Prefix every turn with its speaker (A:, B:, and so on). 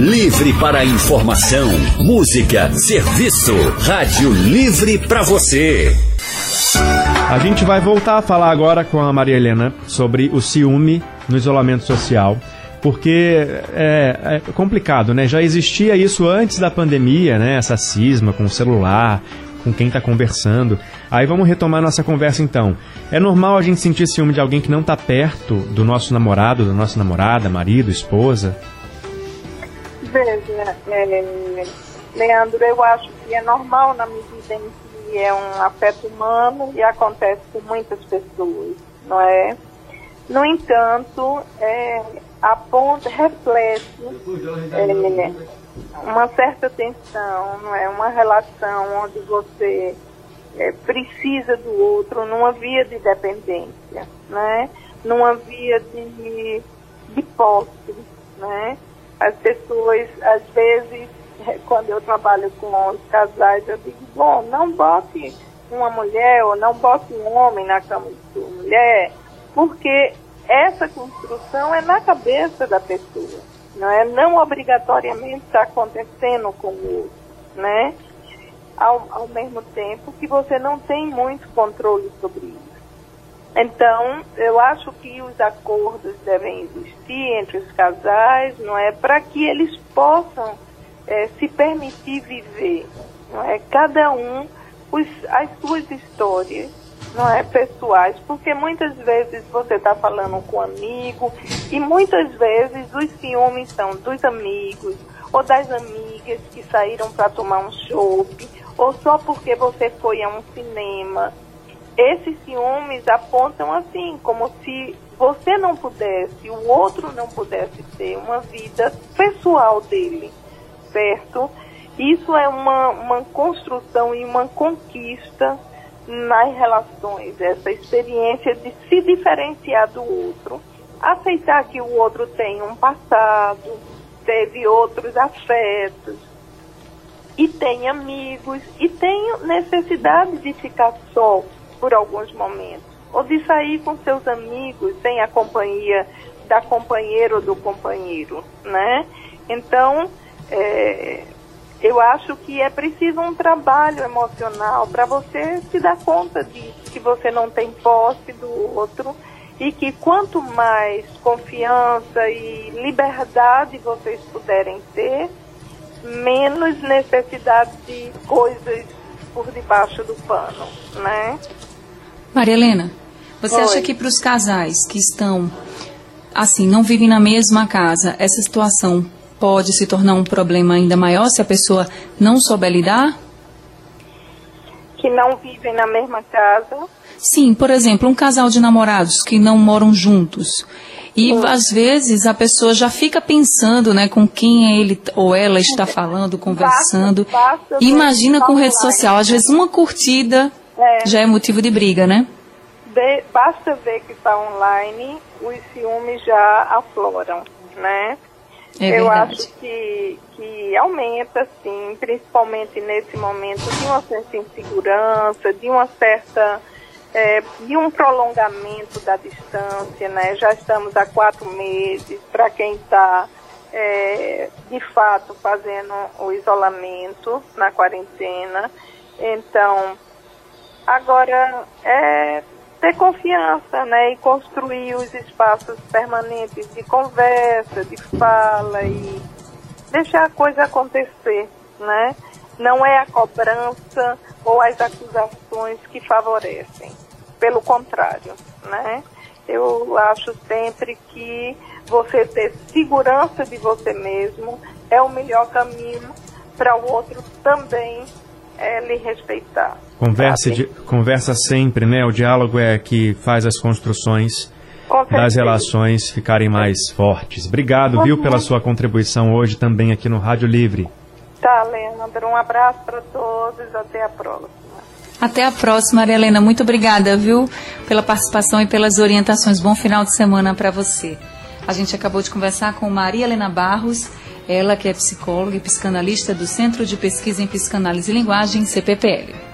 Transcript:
A: Livre para informação, música, serviço. Rádio Livre para você.
B: A gente vai voltar a falar agora com a Maria Helena sobre o ciúme no isolamento social porque é, é, complicado, né? Já existia isso antes da pandemia, né? Essa cisma com o celular, com quem está conversando. Aí vamos retomar nossa conversa então. É normal a gente sentir ciúme de alguém que não está perto do nosso namorado, da nossa namorada, marido, esposa?
C: Veja, é, Leandro, eu acho que é normal na medida em que é um afeto humano e acontece com muitas pessoas, não é? No entanto, é, aponta, reflete é, uma certa tensão, não é? Uma relação onde você é, precisa do outro numa via de dependência, né? Numa via de, de posse, né? As pessoas, às vezes, é, quando eu trabalho com os casais, eu digo, bom, não bote uma mulher ou não bote um homem na cama de sua mulher, porque essa construção é na cabeça da pessoa, não é? Não obrigatoriamente está acontecendo com o outro, né? Ao, ao mesmo tempo que você não tem muito controle sobre isso. Então, eu acho que os acordos devem existir entre os casais, não é? Para que eles possam é, se permitir viver, não é? Cada um os, as suas histórias não é pessoais, porque muitas vezes você está falando com um amigo e muitas vezes os ciúmes são dos amigos ou das amigas que saíram para tomar um chopp ou só porque você foi a um cinema. Esses ciúmes apontam assim, como se você não pudesse, o outro não pudesse ter uma vida pessoal dele, certo? Isso é uma, uma construção e uma conquista nas relações, essa experiência de se diferenciar do outro, aceitar que o outro tem um passado, teve outros afetos, e tem amigos, e tem necessidade de ficar só por alguns momentos, ou de sair com seus amigos sem a companhia da companheira ou do companheiro, né? Então, é, eu acho que é preciso um trabalho emocional para você se dar conta disso, que você não tem posse do outro e que quanto mais confiança e liberdade vocês puderem ter, menos necessidade de coisas por debaixo do pano, né?
D: Maria Helena, você Oi. acha que para os casais que estão assim, não vivem na mesma casa, essa situação pode se tornar um problema ainda maior se a pessoa não souber lidar?
C: Que não vivem na mesma casa?
D: Sim, por exemplo, um casal de namorados que não moram juntos. E Sim. às vezes a pessoa já fica pensando, né, com quem ele ou ela está falando, conversando. Basta, basta Imagina com rede social, às vezes uma curtida é. já é motivo de briga, né?
C: De, basta ver que está online, os ciúmes já afloram, né?
D: É
C: eu acho que, que aumenta, sim, principalmente nesse momento de uma certa insegurança, de uma certa. É, de um prolongamento da distância, né? Já estamos há quatro meses, para quem está é, de fato fazendo o isolamento na quarentena. Então, agora é ter confiança, né, e construir os espaços permanentes de conversa, de fala e deixar a coisa acontecer, né? Não é a cobrança ou as acusações que favorecem, pelo contrário, né? Eu acho sempre que você ter segurança de você mesmo é o melhor caminho para o outro também é, lhe respeitar.
B: Conversa, de, conversa sempre, né? O diálogo é que faz as construções das relações ficarem mais fortes. Obrigado, uhum. viu, pela sua contribuição hoje também aqui no Rádio Livre.
C: Tá, Leandro. Um abraço para todos. Até a próxima.
D: Até a próxima, Maria Helena. Muito obrigada, viu, pela participação e pelas orientações. Bom final de semana para você. A gente acabou de conversar com Maria Helena Barros ela que é psicóloga e psicanalista do Centro de Pesquisa em Psicanálise e Linguagem, CPPL.